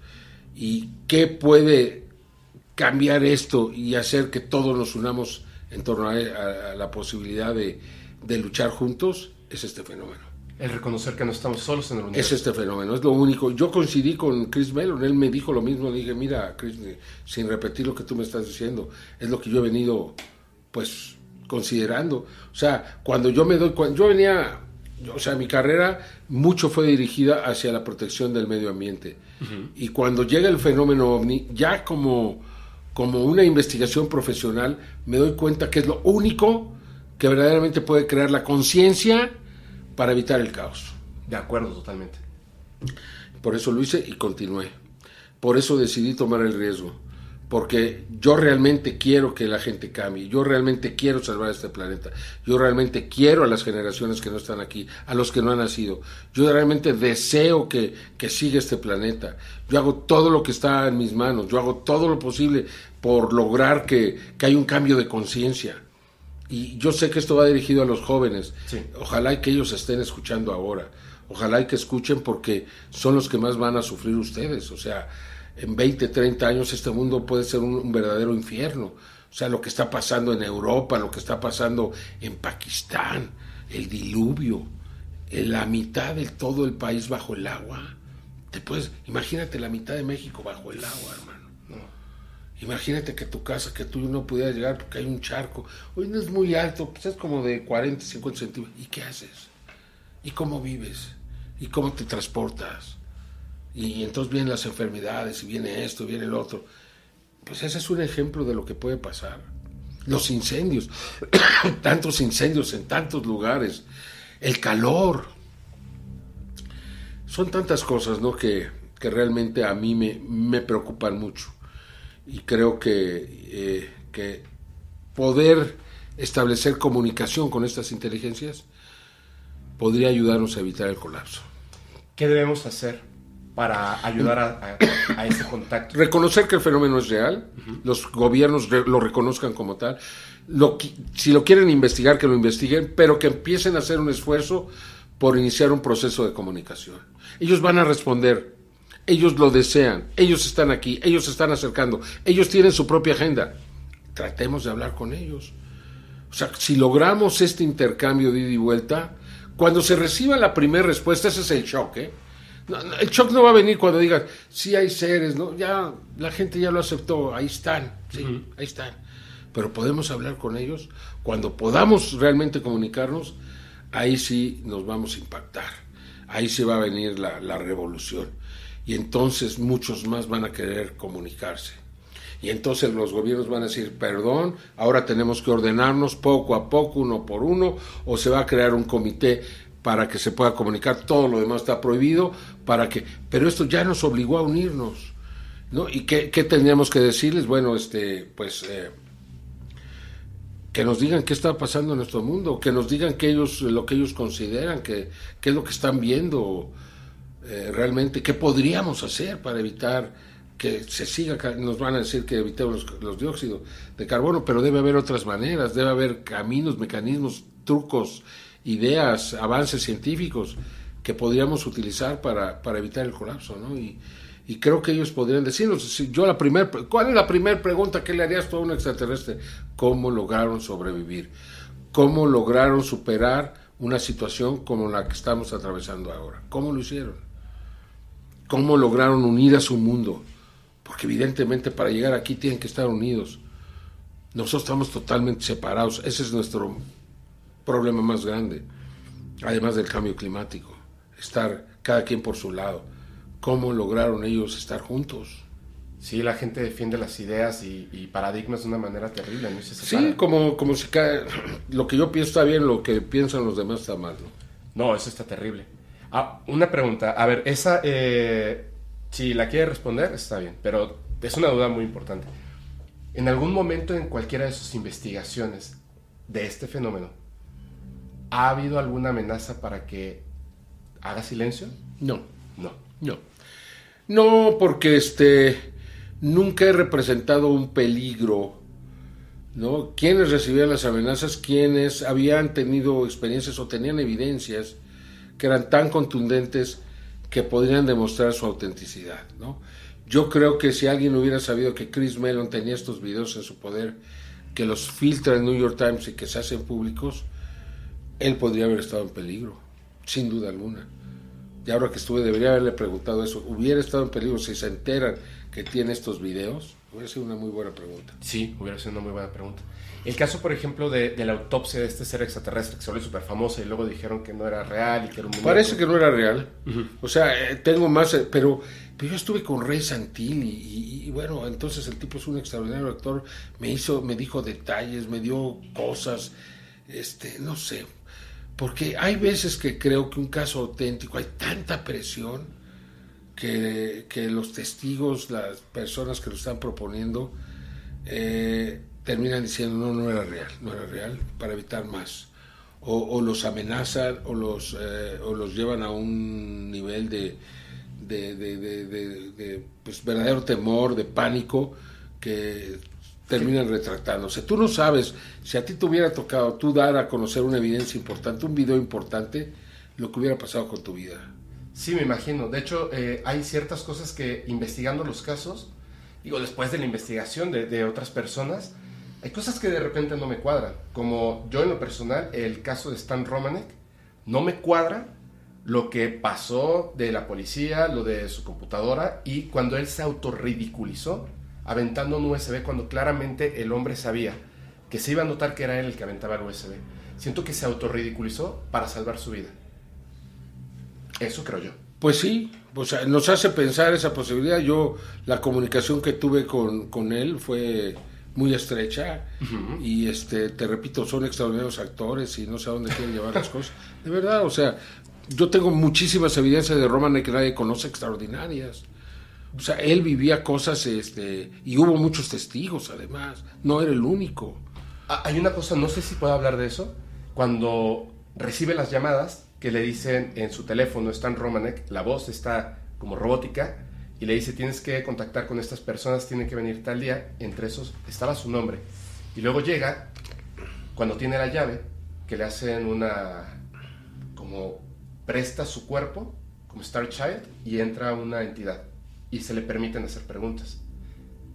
¿Y qué puede cambiar esto y hacer que todos nos unamos en torno a, la posibilidad de, luchar juntos? Es este fenómeno. El reconocer que no estamos solos en el universo. Es este fenómeno, es lo único. Yo coincidí con Chris Mellon, él me dijo lo mismo, dije, mira, Chris, sin repetir lo que tú me estás diciendo, es lo que yo he venido, pues, considerando. O sea, cuando yo me doy cuenta, yo venía, o sea, mi carrera mucho fue dirigida hacia la protección del medio ambiente. Y cuando llega el fenómeno ovni, ya como, como una investigación profesional, me doy cuenta que es lo único que verdaderamente puede crear la conciencia para evitar el caos. De acuerdo, totalmente. Por eso lo hice y continué. Por eso decidí tomar el riesgo porque yo realmente quiero que la gente cambie, yo realmente quiero salvar este planeta, yo realmente quiero a las generaciones que no están aquí, a los que no han nacido, yo realmente deseo que, que siga este planeta, yo hago todo lo que está en mis manos, yo hago todo lo posible por lograr que, que haya un cambio de conciencia. Y yo sé que esto va dirigido a los jóvenes, ojalá y que ellos estén escuchando ahora, ojalá y que escuchen porque son los que más van a sufrir ustedes, o sea, en 20, 30 años este mundo puede ser un, verdadero infierno. O sea, lo que está pasando en Europa, lo que está pasando en Pakistán, el diluvio, en la mitad de todo el país bajo el agua. Te puedes, imagínate la mitad de México bajo el agua, hermano. Imagínate que tu casa, que tú no pudieras llegar porque hay un charco. Hoy no es muy alto, pues es como de 40, 50 centímetros. ¿Y qué haces? ¿Y cómo vives? ¿Y cómo te transportas? Y entonces vienen las enfermedades y viene esto, viene el otro. Pues ese es un ejemplo de lo que puede pasar. Los incendios, <coughs> tantos incendios en tantos lugares, el calor. Son tantas cosas ¿no? que, que realmente a mí me, me, preocupan mucho. Y creo que, eh, que poder establecer comunicación con estas inteligencias podría ayudarnos a evitar el colapso. ¿Qué debemos hacer para ayudar a, ese contacto. Reconocer que el fenómeno es real, los gobiernos lo reconozcan como tal, lo, si lo quieren investigar, que lo investiguen, pero que empiecen a hacer un esfuerzo por iniciar un proceso de comunicación. Ellos van a responder, ellos lo desean, ellos están aquí, ellos se están acercando, ellos tienen su propia agenda. Tratemos de hablar con ellos. O sea, si logramos este intercambio de ida y vuelta, cuando se reciba la primera respuesta, ese es el shock, ¿eh? El shock no va a venir cuando digas, sí hay seres, ¿no? Ya la gente ya lo aceptó, ahí están, sí, ahí están. Pero podemos hablar con ellos. Cuando podamos realmente comunicarnos, ahí sí nos vamos a impactar. Ahí sí va a venir la, la revolución. Y entonces muchos más van a querer comunicarse. Y entonces los gobiernos van a decir, perdón, ahora tenemos que ordenarnos poco a poco, uno por uno, o se va a crear un comité para que se pueda comunicar, todo lo demás está prohibido, para que, pero esto ya nos obligó a unirnos, ¿no? ¿Y qué, qué tendríamos que decirles? Bueno, este, pues, eh, que nos digan qué está pasando en nuestro mundo, que nos digan que ellos, lo que ellos consideran, que, qué es lo que están viendo eh, realmente, qué podríamos hacer para evitar que se siga, nos van a decir que evitemos los, los dióxidos de carbono, pero debe haber otras maneras, debe haber caminos, mecanismos, trucos, ideas, avances científicos que podríamos utilizar para, para evitar el colapso, ¿no? Y, y, creo que ellos podrían decirnos, si yo la primer, ¿cuál es la primera pregunta que le harías a un extraterrestre? ¿Cómo lograron sobrevivir? ¿Cómo lograron superar una situación como la que estamos atravesando ahora? ¿Cómo lo hicieron? ¿Cómo lograron unir a su mundo? Porque evidentemente para llegar aquí tienen que estar unidos. Nosotros estamos totalmente separados. Ese es nuestro problema más grande, además del cambio climático, estar cada quien por su lado. ¿Cómo lograron ellos estar juntos? Sí, la gente defiende las ideas y, paradigmas de una manera terrible, ¿no? sí, como, como si cae, lo que yo pienso está bien, lo que piensan los demás está mal, ¿no? No, eso está terrible. Ah, una pregunta. A ver, esa, eh, si la quiere responder, está bien, pero es una duda muy importante. En algún momento en cualquiera de sus investigaciones de este fenómeno, ¿ha habido alguna amenaza para que haga silencio? No, No. no. No, porque este nunca he representado un peligro, ¿no? Quienes recibían las amenazas, quienes habían tenido experiencias o tenían evidencias que eran tan contundentes que podrían demostrar su autenticidad, ¿no? Yo creo que si alguien hubiera sabido que Chris Mellon tenía estos videos en su poder, que los filtra en New York Times y que se hacen públicos, él podría haber estado en peligro, sin duda alguna. Y ahora que estuve, debería haberle preguntado eso. ¿Hubiera estado en peligro si se enteran que tiene estos videos? Hubiera sido una muy buena pregunta. Sí, hubiera sido una muy buena pregunta. El caso, por ejemplo, de, de la autopsia de este ser extraterrestre que se volvió súper famosa y luego dijeron que no era real y que era un. Parece que no era real. O sea, eh, tengo más, eh, pero, pero yo estuve con Rey Santilli y, y, bueno, entonces el tipo es un extraordinario actor. Me hizo, me dijo detalles, me dio cosas, este, no sé. Porque hay veces que creo que un caso auténtico hay tanta presión que, que los testigos, las personas que lo están proponiendo, eh, terminan diciendo no, no era real, no era real, para evitar más. O, los amenazan o los, eh, o los llevan a un nivel de, de, de, de, pues, verdadero temor, de pánico, que terminan retractándose. Tú no sabes, si a ti te hubiera tocado tú dar a conocer una evidencia importante, un video importante, lo que hubiera pasado con tu vida. Sí, me imagino. De hecho, eh, hay ciertas cosas que investigando los casos, digo, después de la investigación de, de, otras personas, hay cosas que de repente no me cuadran. Como yo en lo personal, el caso de Stan Romanek, no me cuadra lo que pasó de la policía, lo de su computadora y cuando él se autorridiculizó aventando un USB cuando claramente el hombre sabía que se iba a notar que era él el que aventaba el USB. Siento que se autorridiculizó para salvar su vida. Eso creo yo. Pues sí, o sea, nos hace pensar esa posibilidad. Yo, la comunicación que tuve con, con él fue muy estrecha uh -huh. y este te repito son extraordinarios actores y no sé a dónde quieren llevar las cosas de verdad o sea yo tengo muchísimas evidencias de Roman que nadie conoce extraordinarias o sea él vivía cosas este y hubo muchos testigos además. No era el único. Hay una cosa no sé si puedo hablar de eso. Cuando recibe las llamadas que le dicen en su teléfono Stan Romanek la voz está como robótica y le dice tienes que contactar con estas personas, tienen que venir tal día, entre esos estaba su nombre. Y luego llega, cuando tiene la llave, que le hacen una, como presta su cuerpo, como Star Child, y entra una entidad, y se le permiten hacer preguntas.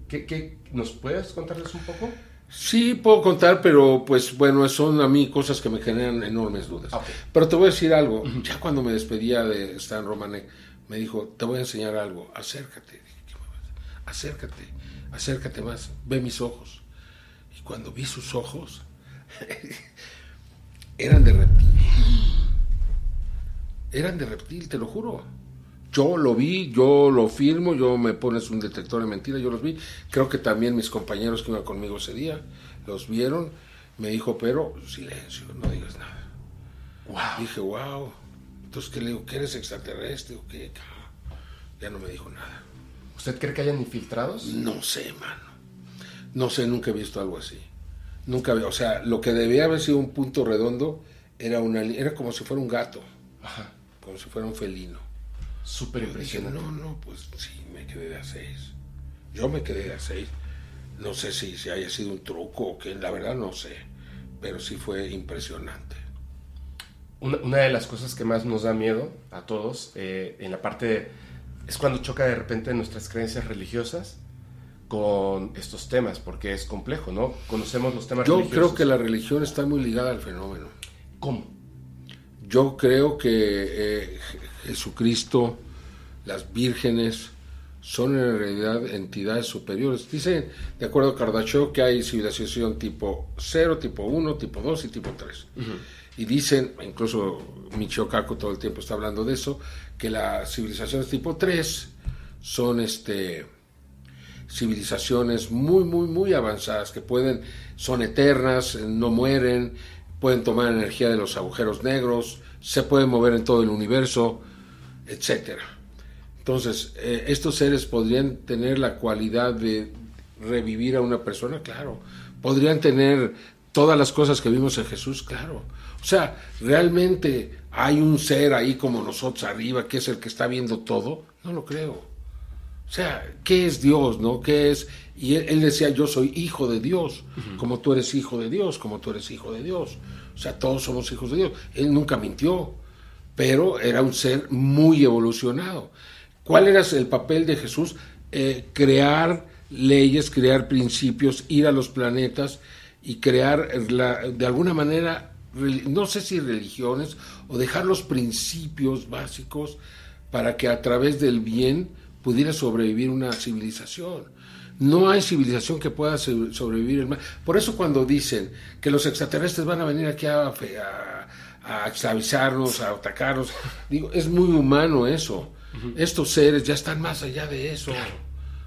¿Qué, qué, nos puedes contarles un poco? Sí, puedo contar, pero pues bueno, son a mí cosas que me generan enormes dudas. Okay. Pero te voy a decir algo, uh -huh. ya cuando me despedía de Stan Romanek, me dijo, te voy a enseñar algo, acércate, acércate, acércate más, ve mis ojos. Y cuando vi sus ojos, <laughs> eran de reptil. Eran de reptil, te lo juro. Yo lo vi, yo lo firmo, yo me pones un detector de mentiras, yo los vi. Creo que también mis compañeros que iban conmigo ese día los vieron. Me dijo, pero silencio, no digas nada. Wow. Dije, wow. Entonces, ¿qué le digo? ¿Que eres extraterrestre o qué? Ya no me dijo nada. ¿Usted cree que hayan infiltrados? No sé, mano. No sé, nunca he visto algo así. Nunca, o sea, lo que debía haber sido un punto redondo era una era como si fuera un gato. Ajá. Como si fuera un felino. Súper impresionante. no, no, pues sí, me quedé de a seis. Yo me quedé de a seis. No sé si, si haya sido un truco o qué, la verdad no sé. Pero sí fue impresionante. Una, una, de las cosas que más nos da miedo a todos eh, en la parte de, es cuando choca de repente nuestras creencias religiosas con estos temas, porque es complejo, ¿no? Conocemos los temas Yo religiosos. creo que la religión está muy ligada al fenómeno. ¿Cómo? Yo creo que eh, Jesucristo, las vírgenes, son en realidad entidades superiores. Dicen, de acuerdo a Kardashev, que hay civilización tipo 0, tipo 1, tipo 2 y tipo 3. Uh -huh. Y dicen, incluso Michio Kaku todo el tiempo está hablando de eso, que las civilizaciones tipo 3 son este civilizaciones muy, muy, muy avanzadas, que pueden, son eternas, no mueren, pueden tomar energía de los agujeros negros, se pueden mover en todo el universo, etcétera. Entonces, eh, estos seres podrían tener la cualidad de revivir a una persona, claro. Podrían tener todas las cosas que vimos en Jesús, claro. O sea, realmente hay un ser ahí como nosotros arriba que es el que está viendo todo. No lo creo. O sea, ¿qué es Dios, no? ¿Qué es? Y él, decía, yo soy hijo de Dios, como tú eres hijo de Dios, como tú eres hijo de Dios. O sea, todos somos hijos de Dios. Él nunca mintió, pero era un ser muy evolucionado. ¿Cuál era el papel de Jesús? Eh, crear leyes, crear principios, ir a los planetas y crear de alguna manera, no sé si religiones, o dejar los principios básicos para que a través del bien pudiera sobrevivir una civilización. No hay civilización que pueda sobrevivir el mal. Por eso cuando dicen que los extraterrestres van a venir aquí a, esclavizarnos, a atacarnos, digo, es muy humano eso. Estos seres ya están más allá de eso.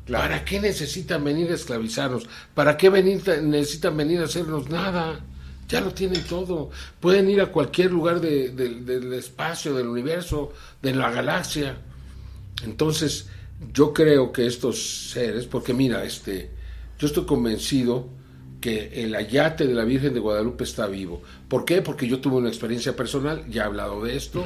¿Para qué necesitan venir a esclavizarnos? ¿Para qué venir, necesitan venir a hacernos nada? Ya lo tienen todo. Pueden ir a cualquier lugar del espacio, del universo, de la galaxia. Entonces, yo creo que estos seres, porque mira, este, yo estoy convencido que el ayate de la Virgen de Guadalupe está vivo. ¿Por qué? Porque yo tuve una experiencia personal, ya he hablado de esto.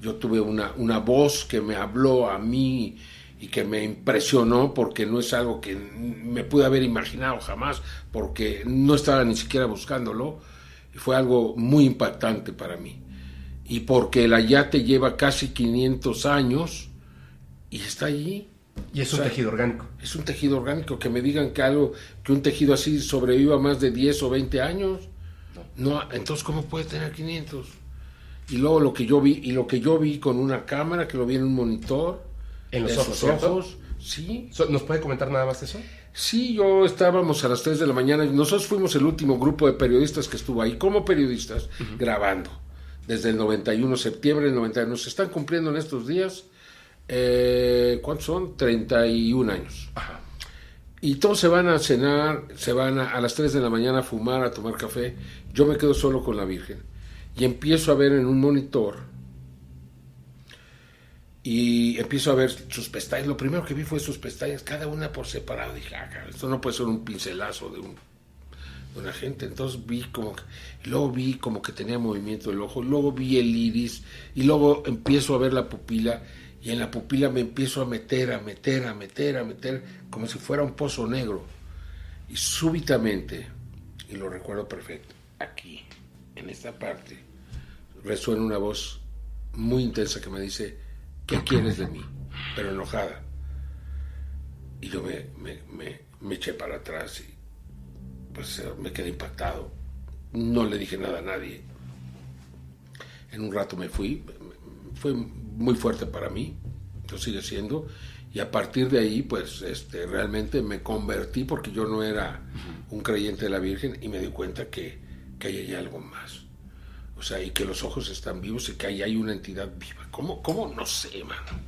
Yo tuve una, una voz que me habló a mí y que me impresionó porque no es algo que me pude haber imaginado jamás, porque no estaba ni siquiera buscándolo, y fue algo muy impactante para mí. Y porque el ayate lleva casi 500 años y está allí. Y es un tejido orgánico. Es un tejido orgánico, que me digan que algo, que un tejido así sobreviva más de 10 o 20 años. No, entonces ¿cómo puede tener 500? Y luego lo que yo vi, y lo que yo vi con una cámara, que lo vi en un monitor, en los ojos, ojos sí. ¿Nos puede comentar nada más eso? Sí, yo estábamos a las 3 de la mañana y nosotros fuimos el último grupo de periodistas que estuvo ahí como periodistas grabando desde el 91, septiembre del 91. Se están cumpliendo en estos días, eh, ¿cuántos son? 31 años. Ajá. Y todos se van a cenar, se van a, a las 3 de la mañana a fumar, a tomar café. Yo me quedo solo con la Virgen y empiezo a ver en un monitor y empiezo a ver sus pestañas. Lo primero que vi fue sus pestañas, cada una por separado. Dije, ah, esto no puede ser un pincelazo de, un, de una gente. Entonces vi como que, luego vi como que tenía movimiento del ojo, luego vi el iris, y luego empiezo a ver la pupila, y en la pupila me empiezo a meter, a meter, a meter, a meter, como si fuera un pozo negro. Y súbitamente, y lo recuerdo perfecto, aquí, en esta parte, resuena una voz muy intensa que me dice, ¿qué quieres de mí? Pero enojada. Y yo me, me, eché para atrás y pues me quedé impactado. No le dije nada a nadie. En un rato me fui. Fue muy fuerte para mí. Lo sigue siendo. Y a partir de ahí, pues este, realmente me convertí porque yo no era un creyente de la Virgen y me di cuenta que, que ahí hay algo más. O sea, y que los ojos están vivos y que ahí hay una entidad viva. ¿Cómo? ¿Cómo? No sé, mano.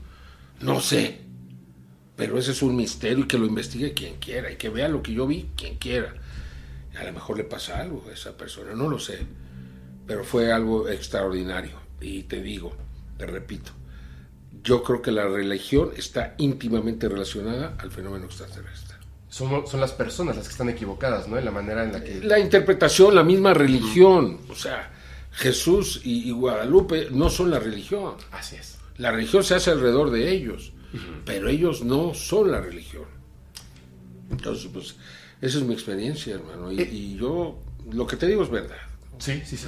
No sé. Pero ese es un misterio y que lo investigue quien quiera y que vea lo que yo vi quien quiera. A lo mejor le pasa algo a esa persona, no lo sé. Pero fue algo extraordinario. Y te digo, te repito, yo creo que la religión está íntimamente relacionada al fenómeno extraterrestre. Son, son las personas las que están equivocadas, ¿no? En la manera en la que... La interpretación, la misma religión. O sea, Jesús y, Guadalupe no son la religión. Así es. La religión se hace alrededor de ellos, pero ellos no son la religión. Entonces, pues, esa es mi experiencia, hermano. Y, eh. yo, lo que te digo es verdad. Sí, sí, sí.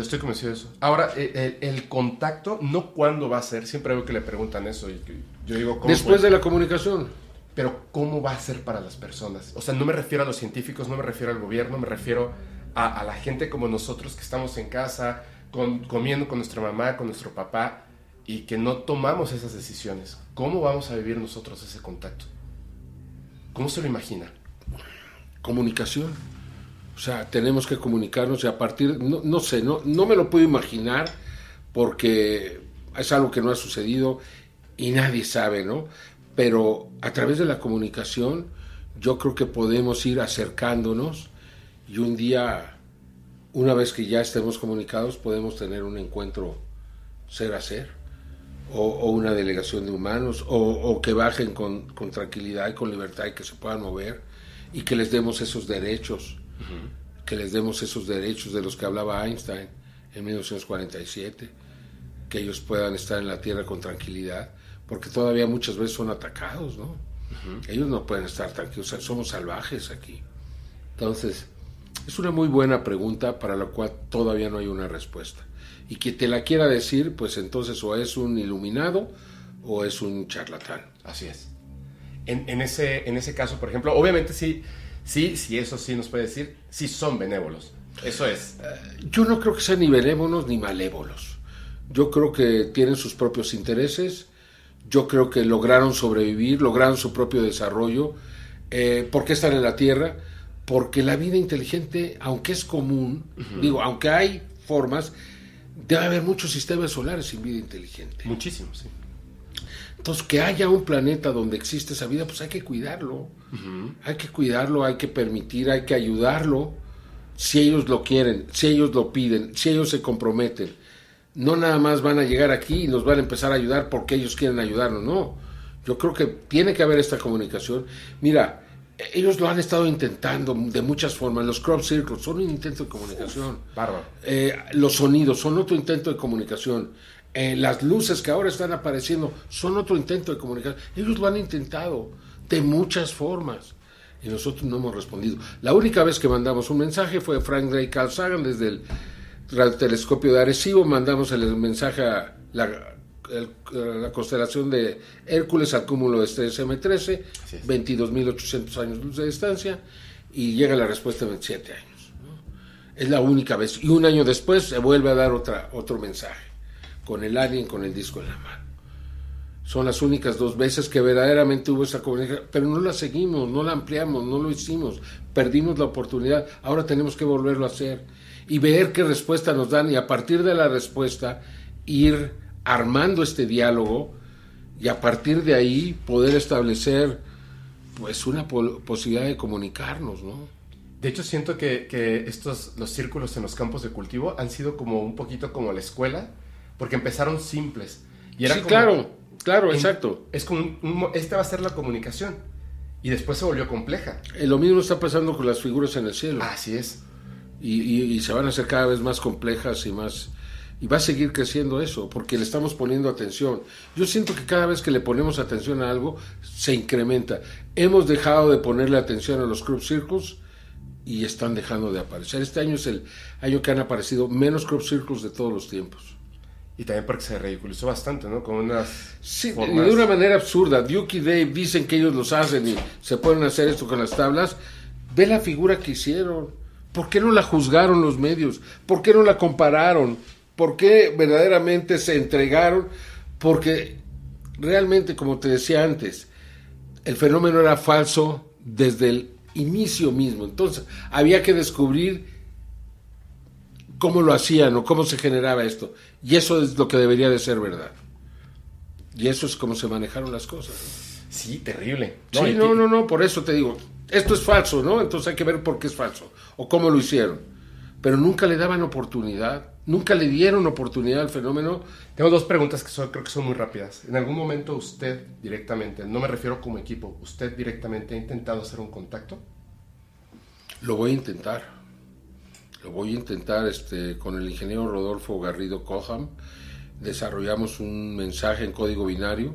Yo estoy convencido de eso. Ahora, eh, el, contacto, no cuándo va a ser. Siempre veo que le preguntan eso. Y yo digo, Después de la comunicación. Pero, ¿cómo va a ser para las personas? O sea, no me refiero a los científicos, no me refiero al gobierno, me refiero a, la gente como nosotros que estamos en casa, comiendo con nuestra mamá, con nuestro papá, y que no tomamos esas decisiones. ¿Cómo vamos a vivir nosotros ese contacto? ¿Cómo se lo imagina? Comunicación. O sea, tenemos que comunicarnos y a partir, no, no sé, no, no me lo puedo imaginar porque es algo que no ha sucedido y nadie sabe, ¿no? Pero a través de la comunicación yo creo que podemos ir acercándonos y un día una vez que ya estemos comunicados, podemos tener un encuentro ser a ser, o, una delegación de humanos, o, que bajen con, tranquilidad y con libertad y que se puedan mover, y que les demos esos derechos, que les demos esos derechos de los que hablaba Einstein en 1947, que ellos puedan estar en la Tierra con tranquilidad, porque todavía muchas veces son atacados, ¿no? Ellos no pueden estar tranquilos, somos salvajes aquí. Entonces, es una muy buena pregunta para la cual todavía no hay una respuesta. Y quien te la quiera decir, pues entonces o es un iluminado o es un charlatán. Así es. En, ese, en ese caso, por ejemplo, obviamente sí, sí, sí, eso sí nos puede decir, sí son benévolos. Eso es. Eh, yo no creo que sean ni benévolos ni malévolos. Yo creo que tienen sus propios intereses. Yo creo que lograron sobrevivir, lograron su propio desarrollo. Eh, ¿Por qué están en la Tierra? porque la vida inteligente, aunque es común, digo, aunque hay formas, debe haber muchos sistemas solares sin vida inteligente. Muchísimos, sí. Entonces, que haya un planeta donde existe esa vida, pues hay que cuidarlo. Hay que cuidarlo, hay que permitir, hay que ayudarlo. Si ellos lo quieren, si ellos lo piden, si ellos se comprometen. No nada más van a llegar aquí y nos van a empezar a ayudar porque ellos quieren ayudarnos, no. Yo creo que tiene que haber esta comunicación. Mira, ellos lo han estado intentando de muchas formas. Los crop circles son un intento de comunicación. Eh, los sonidos son otro intento de comunicación. Eh, las luces que ahora están apareciendo son otro intento de comunicación. Ellos lo han intentado de muchas formas y nosotros no hemos respondido. La única vez que mandamos un mensaje fue Frank Drake Carl Sagan desde el telescopio de Arecibo. Mandamos el mensaje a la la constelación de Hércules al cúmulo de estrellas M13, 22.800 años luz de distancia, y llega la respuesta en 27 años. Es la única vez. Y un año después se vuelve a dar otra, otro mensaje, con el alien, con el disco en la mano. Son las únicas dos veces que verdaderamente hubo esa comunicación, pero no la seguimos, no la ampliamos, no lo hicimos, perdimos la oportunidad, ahora tenemos que volverlo a hacer y ver qué respuesta nos dan y a partir de la respuesta ir armando este diálogo y a partir de ahí poder establecer pues una posibilidad de comunicarnos, ¿no? De hecho, siento que, que, estos, los círculos en los campos de cultivo han sido como un poquito como la escuela, porque empezaron simples. Y era sí, claro, claro, exacto. Es como, esta va a ser la comunicación. Y después se volvió compleja. Eh, lo mismo está pasando con las figuras en el cielo. Así es. Y, y se van a hacer cada vez más complejas y más y va a seguir creciendo eso, porque le estamos poniendo atención. Yo siento que cada vez que le ponemos atención a algo, se incrementa. Hemos dejado de ponerle atención a los crop circles y están dejando de aparecer. Este año es el año que han aparecido menos crop circles de todos los tiempos. Y también porque se ridiculizó bastante, ¿no? Con unas. Sí, de una manera absurda. Duke y Dave dicen que ellos los hacen y se pueden hacer esto con las tablas. Ve la figura que hicieron. ¿Por qué no la juzgaron los medios? ¿Por qué no la compararon? ¿Por qué verdaderamente se entregaron? Porque realmente, como te decía antes, el fenómeno era falso desde el inicio mismo. Entonces, había que descubrir cómo lo hacían o cómo se generaba esto. Y eso es lo que debería de ser verdad. Y eso es como se manejaron las cosas. Sí, terrible. No, sí, no, no, no, por eso te digo, esto es falso, ¿no? Entonces hay que ver por qué es falso o cómo lo hicieron. Pero nunca le daban oportunidad nunca le dieron oportunidad al fenómeno. Tengo dos preguntas que creo que son muy rápidas. ¿En algún momento usted directamente, no me refiero como equipo, usted directamente ha intentado hacer un contacto? Lo voy a intentar. Lo voy a intentar este, con el ingeniero Rodolfo Garrido Coham. Desarrollamos un mensaje en código binario.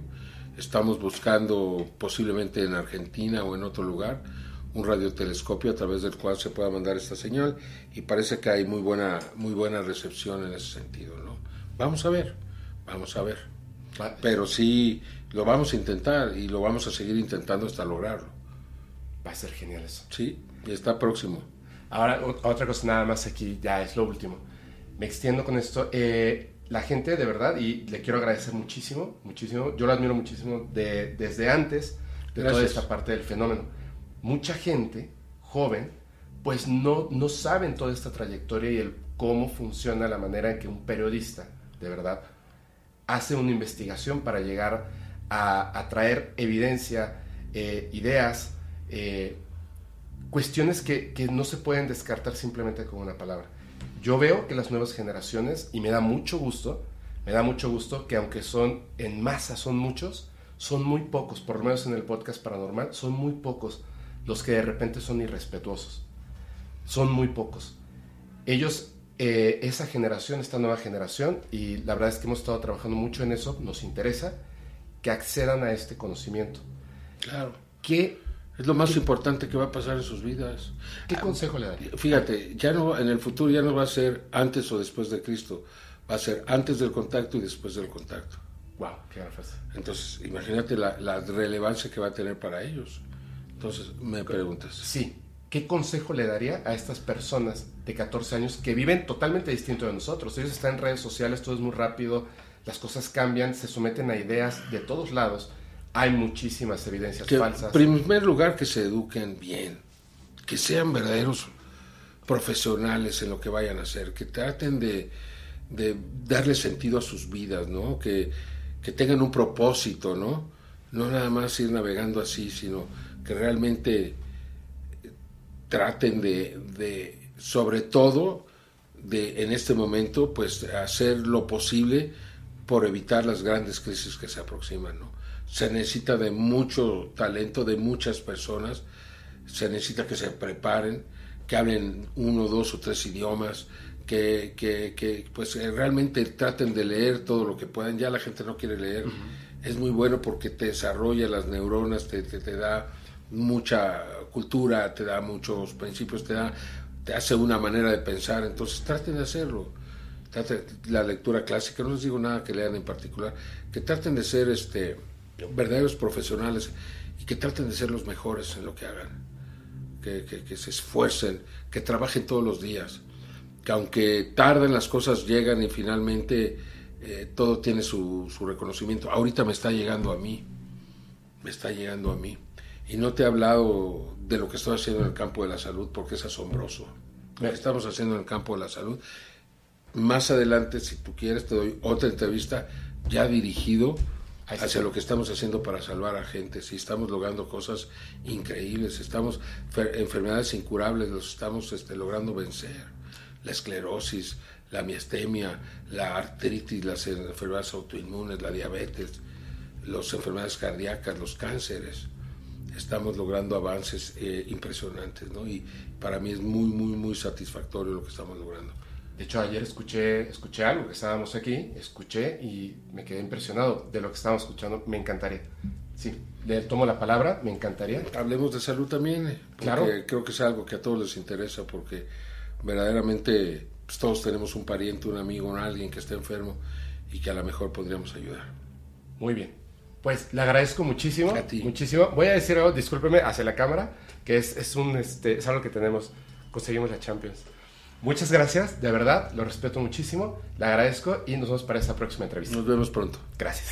Estamos buscando posiblemente en Argentina o en otro lugar un radiotelescopio a través del cual se pueda mandar esta señal y parece que hay muy buena, muy buena recepción en ese sentido. ¿no? Vamos a ver, vamos a ver. Pero sí, lo vamos a intentar y lo vamos a seguir intentando hasta lograrlo. Va a ser genial eso. Sí, y está próximo. Ahora, otra cosa nada más aquí, ya es lo último. Me extiendo con esto. Eh, la gente, de verdad, y le quiero agradecer muchísimo, muchísimo, yo lo admiro muchísimo de, desde antes de toda esta parte del fenómeno mucha gente joven pues no, no saben toda esta trayectoria y el cómo funciona la manera en que un periodista, de verdad, hace una investigación para llegar a, traer evidencia, eh, ideas, eh, cuestiones que, no se pueden descartar simplemente con una palabra. Yo veo que las nuevas generaciones, y me da mucho gusto, me da mucho gusto que aunque son en masa, son muchos, son muy pocos, por lo menos en el podcast paranormal, son muy pocos los que de repente son irrespetuosos. Son muy pocos. Ellos, eh, esa generación, esta nueva generación, y la verdad es que hemos estado trabajando mucho en eso, nos interesa que accedan a este conocimiento. Claro. ¿Qué, Es lo más importante que va a pasar en sus vidas. qué consejo le daría? Fíjate, ya no, en el futuro ya no va a ser antes o después de Cristo, va a ser antes del contacto y después del contacto. Wow, qué frase. Entonces, imagínate la, la relevancia que va a tener para ellos. Entonces, me preguntas. Sí. ¿Qué consejo le daría a estas personas de 14 años que viven totalmente distinto de nosotros? Ellos están en redes sociales, todo es muy rápido, las cosas cambian, se someten a ideas de todos lados. Hay muchísimas evidencias Que, falsas. en primer lugar, que se eduquen bien, que sean verdaderos profesionales en lo que vayan a hacer, que traten de, de darle sentido a sus vidas, ¿no? Que, que tengan un propósito, ¿no? No nada más ir navegando así, sino que realmente traten de, de, sobre todo, de en este momento, pues hacer lo posible por evitar las grandes crisis que se aproximan, ¿no? Se necesita de mucho talento, de muchas personas, se necesita que se preparen, que hablen uno, dos o tres idiomas, que, que, que pues eh, realmente traten de leer todo lo que puedan. Ya la gente no quiere leer. Es muy bueno porque te desarrolla las neuronas, te, te, te da mucha cultura, te da muchos principios, te da te hace una manera de pensar, entonces traten de hacerlo. Traten, la lectura clásica, no les digo nada que lean en particular, que traten de ser este verdaderos profesionales y que traten de ser los mejores en lo que hagan, que, se esfuercen, que trabajen todos los días, que aunque tarden las cosas llegan y finalmente eh, todo tiene su, reconocimiento. Ahorita me está llegando a mí, me está llegando a mí. Y no te he hablado de lo que estoy haciendo en el campo de la salud porque es asombroso. Estamos haciendo en el campo de la salud. Más adelante, si tú quieres, te doy otra entrevista ya dirigido hacia lo que estamos haciendo para salvar a gente. Si estamos logrando cosas increíbles, estamos enfermedades incurables, los estamos este, logrando vencer. La esclerosis, la miastemia, la artritis, las enfermedades autoinmunes, la diabetes, las enfermedades cardíacas, los cánceres estamos logrando avances eh, impresionantes, ¿no? Y para mí es muy, muy, muy satisfactorio lo que estamos logrando. De hecho, ayer escuché, escuché algo que estábamos aquí, escuché y me quedé impresionado de lo que estábamos escuchando. Me encantaría. Sí, le tomo la palabra, me encantaría. Hablemos de salud también, eh, porque Claro. creo que es algo que a todos les interesa, porque verdaderamente pues, todos tenemos un pariente, un amigo, un alguien que esté enfermo y que a lo mejor podríamos ayudar. Muy bien. Pues le agradezco muchísimo. A ti. Muchísimo. Voy a decir algo, discúlpeme, hacia la cámara, que es, es, un, este, es algo que tenemos. Conseguimos la Champions. Muchas gracias, de verdad, lo respeto muchísimo, le agradezco y nos vemos para esta próxima entrevista. Nos vemos pronto. Gracias.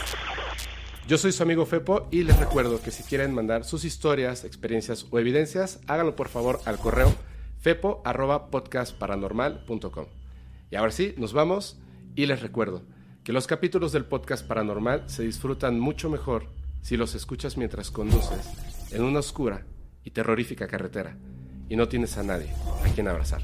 Yo soy su amigo Fepo y les recuerdo que si quieren mandar sus historias, experiencias o evidencias, háganlo por favor al correo fepo.podcastparanormal.com. Y ahora sí, nos vamos y les recuerdo que los capítulos del podcast paranormal se disfrutan mucho mejor si los escuchas mientras conduces en una oscura y terrorífica carretera y no tienes a nadie a quien abrazar.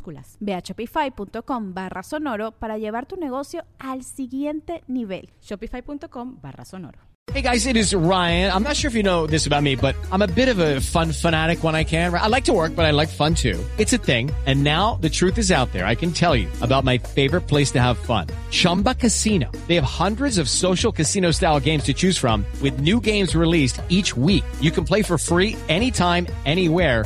Minúsculas. Ve a shopify.com barra sonoro para llevar tu negocio al siguiente nivel. Shopify.com barra sonoro. Hey guys, it is Ryan. I'm not sure if you know this about me, but I'm a bit of a fun fanatic when I can. I like to work, but I like fun too. It's a thing. And now the truth is out there. I can tell you about my favorite place to have fun. Chumba Casino. They have hundreds of social casino style games to choose from with new games released each week. You can play for free anytime, anywhere